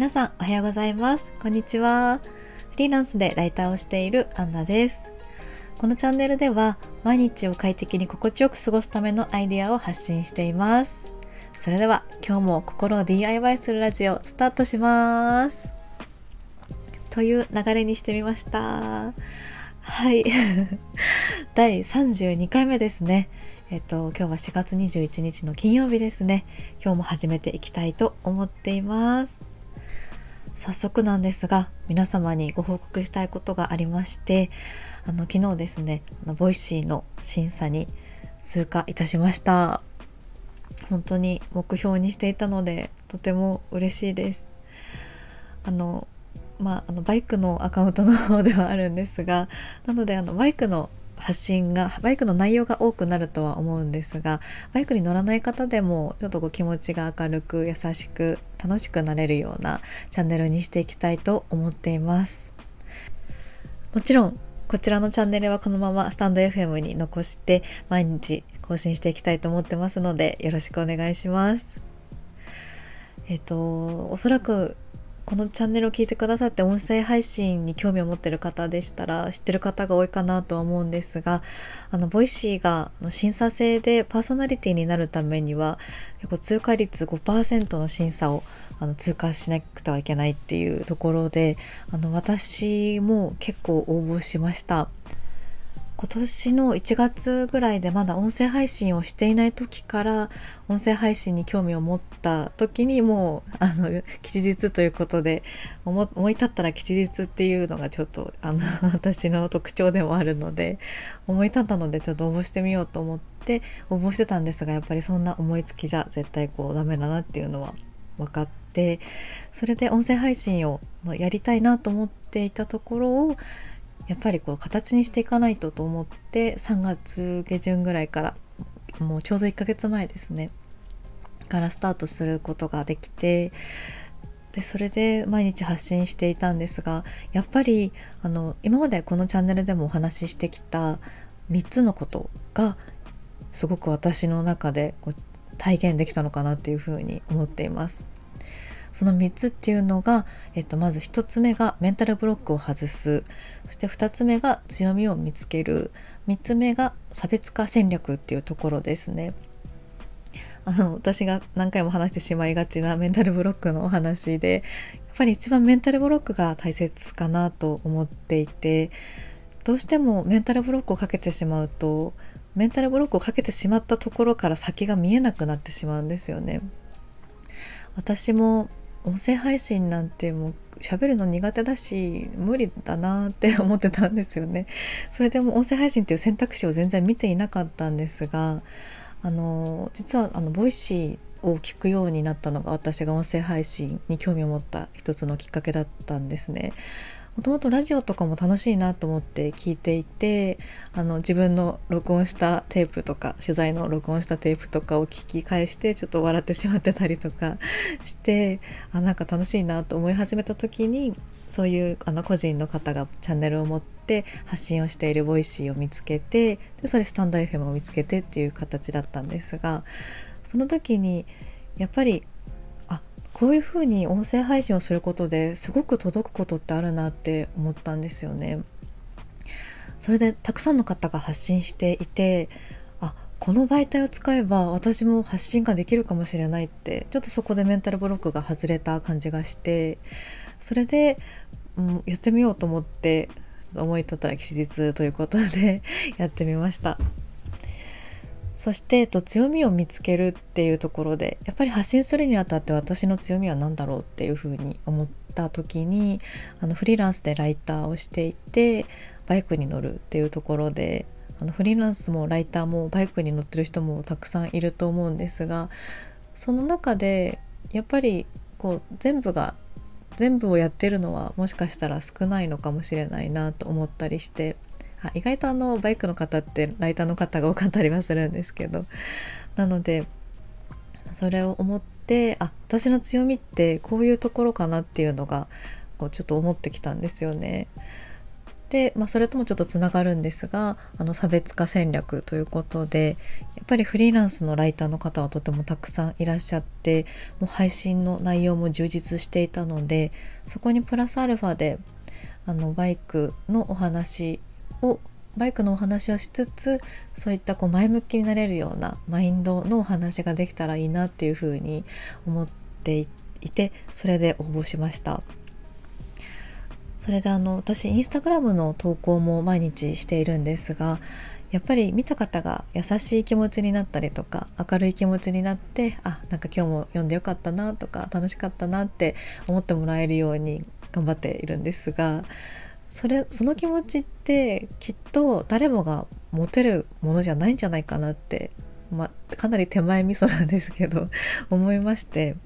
皆さんおはようございます。こんにちは。フリーランスでライターをしているアンナです。このチャンネルでは毎日を快適に心地よく過ごすためのアイディアを発信しています。それでは今日も心を DIY するラジオスタートします。という流れにしてみました。はい。第32回目ですね。えっと今日は4月21日の金曜日ですね。今日も始めていきたいと思っています。早速なんですが皆様にご報告したいことがありましてあの昨日ですねあのボイシーの審査に通過いたしました。本当に目標にしていたのでとても嬉しいです。あのまあ、あのバイクのアカウントの方ではあるんですがなのであのバイクの発信がバイクの内容が多くなるとは思うんですがバイクに乗らない方でもちょっとこう気持ちが明るく優しく楽しくなれるようなチャンネルにしていきたいと思っています。もちろんこちらのチャンネルはこのままスタンド FM に残して毎日更新していきたいと思ってますのでよろしくお願いします。えっ、とおそらくこのチャンネルを聞いてくださって音声配信に興味を持ってる方でしたら知ってる方が多いかなとは思うんですがあのボイシーが審査制でパーソナリティになるためには結構通過率5%の審査をあの通過しなくてはいけないっていうところであの私も結構応募しました。今年の1月ぐらいでまだ音声配信をしていない時から音声配信に興味を持った時にもうあの 吉日ということで思い立ったら吉日っていうのがちょっとあの 私の特徴でもあるので思い立ったのでちょっと応募してみようと思って応募してたんですがやっぱりそんな思いつきじゃ絶対こうダメだなっていうのは分かってそれで音声配信をやりたいなと思っていたところをやっぱりこう形にしていかないとと思って3月下旬ぐらいからもうちょうど1ヶ月前ですねからスタートすることができてでそれで毎日発信していたんですがやっぱりあの今までこのチャンネルでもお話ししてきた3つのことがすごく私の中でこう体現できたのかなっていうふうに思っています。その3つっていうのが、えっと、まず1つ目がメンタルブロックを外すそして2つ目が強みを見つける3つ目が差別化戦略っていうところですね。あの私が何回も話してしまいがちなメンタルブロックのお話でやっぱり一番メンタルブロックが大切かなと思っていてどうしてもメンタルブロックをかけてしまうとメンタルブロックをかけてしまったところから先が見えなくなってしまうんですよね。私も音声配信なんてもう喋るの苦手だし無理だなって思ってたんですよね。それでも音声配信っていう選択肢を全然見ていなかったんですがあの実はあのボイシーを聞くようになったのが私が音声配信に興味を持った一つのきっかけだったんですね。もともとラジオとかも楽しいなと思って聞いていてあの自分の録音したテープとか取材の録音したテープとかを聞き返してちょっと笑ってしまってたりとか してあなんか楽しいなと思い始めた時にそういうあの個人の方がチャンネルを持って発信をしているボイシーを見つけてでそれスタンド FM を見つけてっていう形だったんですがその時にやっぱりこういうふうに音声配信をすることですごく届くことってあるなって思ったんですよね。それでたくさんの方が発信していてあこの媒体を使えば私も発信ができるかもしれないってちょっとそこでメンタルブロックが外れた感じがしてそれで、うん、やってみようと思って思い立ったら吉日ということで やってみました。そして、えっと、強みを見つけるっていうところでやっぱり発信するにあたって私の強みは何だろうっていうふうに思った時にあのフリーランスでライターをしていてバイクに乗るっていうところであのフリーランスもライターもバイクに乗ってる人もたくさんいると思うんですがその中でやっぱりこう全部が全部をやってるのはもしかしたら少ないのかもしれないなと思ったりして意外とあのバイクの方ってライターの方が多かったりはするんですけどなのでそれを思ってあ私の強みってこういうところかなっていうのがこうちょっと思ってきたんですよね。で、まあ、それともちょっとつながるんですがあの差別化戦略ということでやっぱりフリーランスのライターの方はとてもたくさんいらっしゃってもう配信の内容も充実していたのでそこにプラスアルファであのバイクのお話をバイクのお話をしつつそういったこう前向きになれるようなマインドのお話ができたらいいなっていうふうに思っていてそれで応募しました。それであの私インスタグラムの投稿も毎日しているんですがやっぱり見た方が優しい気持ちになったりとか明るい気持ちになってあなんか今日も読んでよかったなとか楽しかったなって思ってもらえるように頑張っているんですがそれその気持ちってきっと誰もが持てるものじゃないんじゃないかなって、まあ、かなり手前味噌なんですけど 思いまして。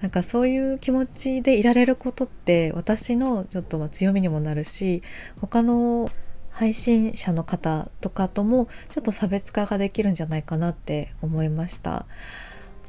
なんかそういう気持ちでいられることって私のちょっとま強みにもなるし他の配信者の方とかともちょっと差別化ができるんじゃないかなって思いました。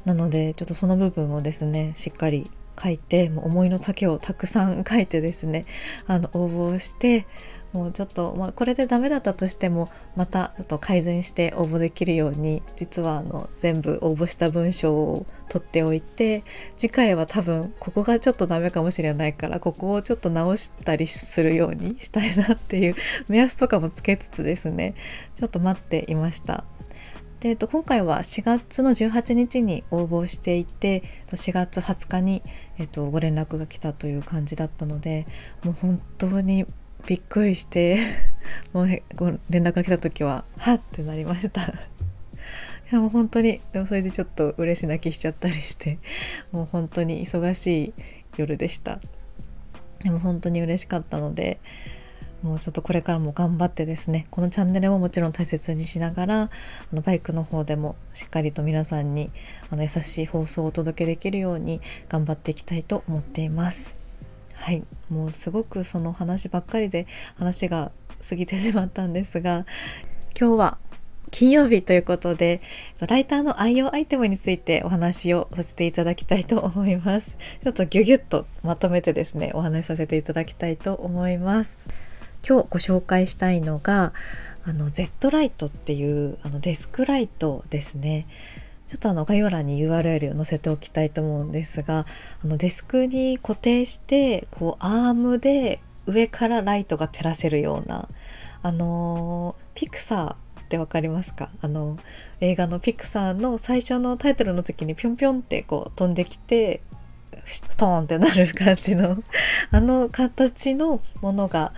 なのでちょっとその部分をですねしっかり書いてもう思いの丈をたくさん書いてですねあの応募してもうちょっと、まあ、これでダメだったとしてもまたちょっと改善して応募できるように実はあの全部応募した文章を取っておいて次回は多分ここがちょっとダメかもしれないからここをちょっと直したりするようにしたいなっていう目安とかもつけつつですねちょっと待っていました。で、えっと、今回は4月の18日に応募していて4月20日に、えっと、ご連絡が来たという感じだったのでもう本当にびっくりして もう連絡が来た時ははってなりました。いやもう本当にでもそれでちょっと嬉し泣きしちゃったりして もう本当に忙しい夜でした。でも本当に嬉しかったのでもうちょっとこれからも頑張ってですねこのチャンネルももちろん大切にしながらあのバイクの方でもしっかりと皆さんにあの優しい放送をお届けできるように頑張っていきたいと思っています。はい。もうすごくその話ばっかりで話が過ぎてしまったんですが今日は金曜日ということでライターの愛用アイテムについてお話をさせていただきたいと思います。ちょっとギュギュッとまとめてですねお話しさせていただきたいと思います。今日ご紹介したいのがあの Z ライトっていうあのデスクライトですね。ちょっとあの概要欄に URL を載せておきたいと思うんですがあのデスクに固定してこうアームで上からライトが照らせるようなあのピクサーって分かりますか？あの映画のピクサーの最初のタイトルの時にぴょんぴょんってこう飛んできてストーンってなる感じのあの形のものが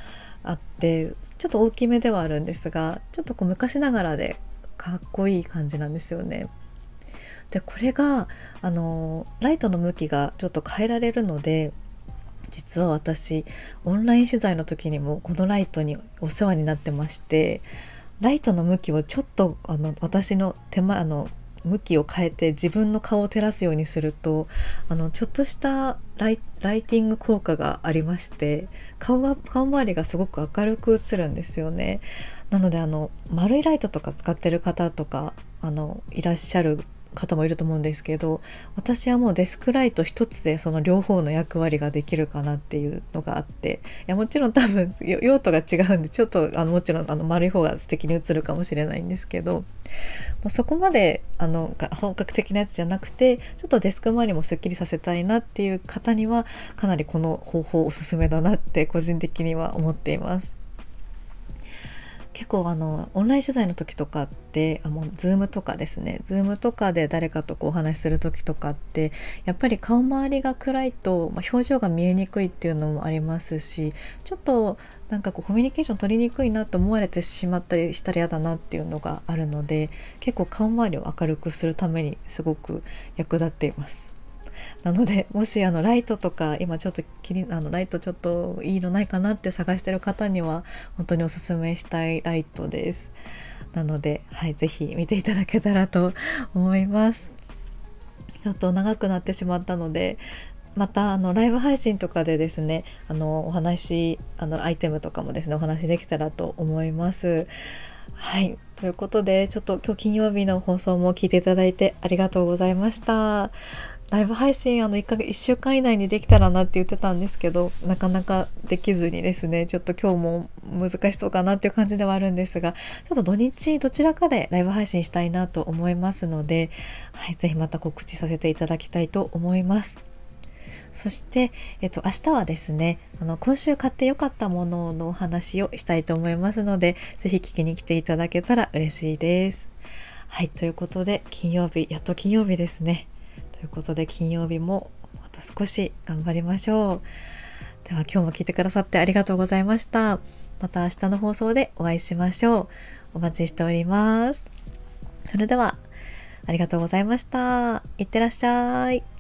あってちょっと大きめではあるんですがちょっとこう昔ながらでかっこいい感じなんですよね。でこれがあのライトの向きがちょっと変えられるので実は私オンライン取材の時にもこのライトにお世話になってましてライトの向きをちょっとあの私の手前あの向きを変えて自分の顔を照らすようにするとあのちょっとしたライライティング効果がありまして顔が顔周りがすごく明るく映るんですよね。なのであの丸いライトとか使ってる方とかあのいらっしゃる方もいると思うんですけど私はもうデスクライト一つでその両方の役割ができるかなっていうのがあっていやもちろん多分用途が違うんでちょっとあのもちろんあの丸い方が素敵に映るかもしれないんですけどそこまであの本格的なやつじゃなくてちょっとデスク周りもすっきりさせたいなっていう方にはかなりこの方法おすすめだなって個人的には思っています。結構あのオンライン取材の時とかってあもう Zoom とかですね Zoom とかで誰かとこうお話しする時とかってやっぱり顔周りが暗いと、まあ、表情が見えにくいっていうのもありますしちょっとなんかこうコミュニケーション取りにくいなと思われてしまったりしたら嫌だなっていうのがあるので結構顔周りを明るくするためにすごく役立っています。なので もしあのライトとか今ちょっと気にあのライトちょっといいのないかなって探してる方には本当におすすめしたいライトです。なので、はい、ぜひ見ていただけたらと思います。ちょっと長くなってしまったのでまたあのライブ配信とかでですねあのお話あのアイテムとかもですねお話できたらと思います。はいということでちょっと今日金曜日の放送も聞いていただいてありがとうございました。ライブ配信あの1ヶ月1週間以内にできたらなって言ってたんですけどなかなかできずにですねちょっと今日も難しそうかなっていう感じではあるんですがちょっと土日どちらかでライブ配信したいなと思いますので、はい、ぜひまた告知させていただきたいと思います。そして、えっと、明日はですね、あの、今週買ってよかったもののお話をしたいと思いますので、ぜひ聞きに来ていただけたら嬉しいです。はい、ということで、金曜日、やっと金曜日ですね。ということで、金曜日もあと少し頑張りましょう。では、今日も聞いてくださってありがとうございました。また明日の放送でお会いしましょう。お待ちしております。それでは、ありがとうございました。いってらっしゃい。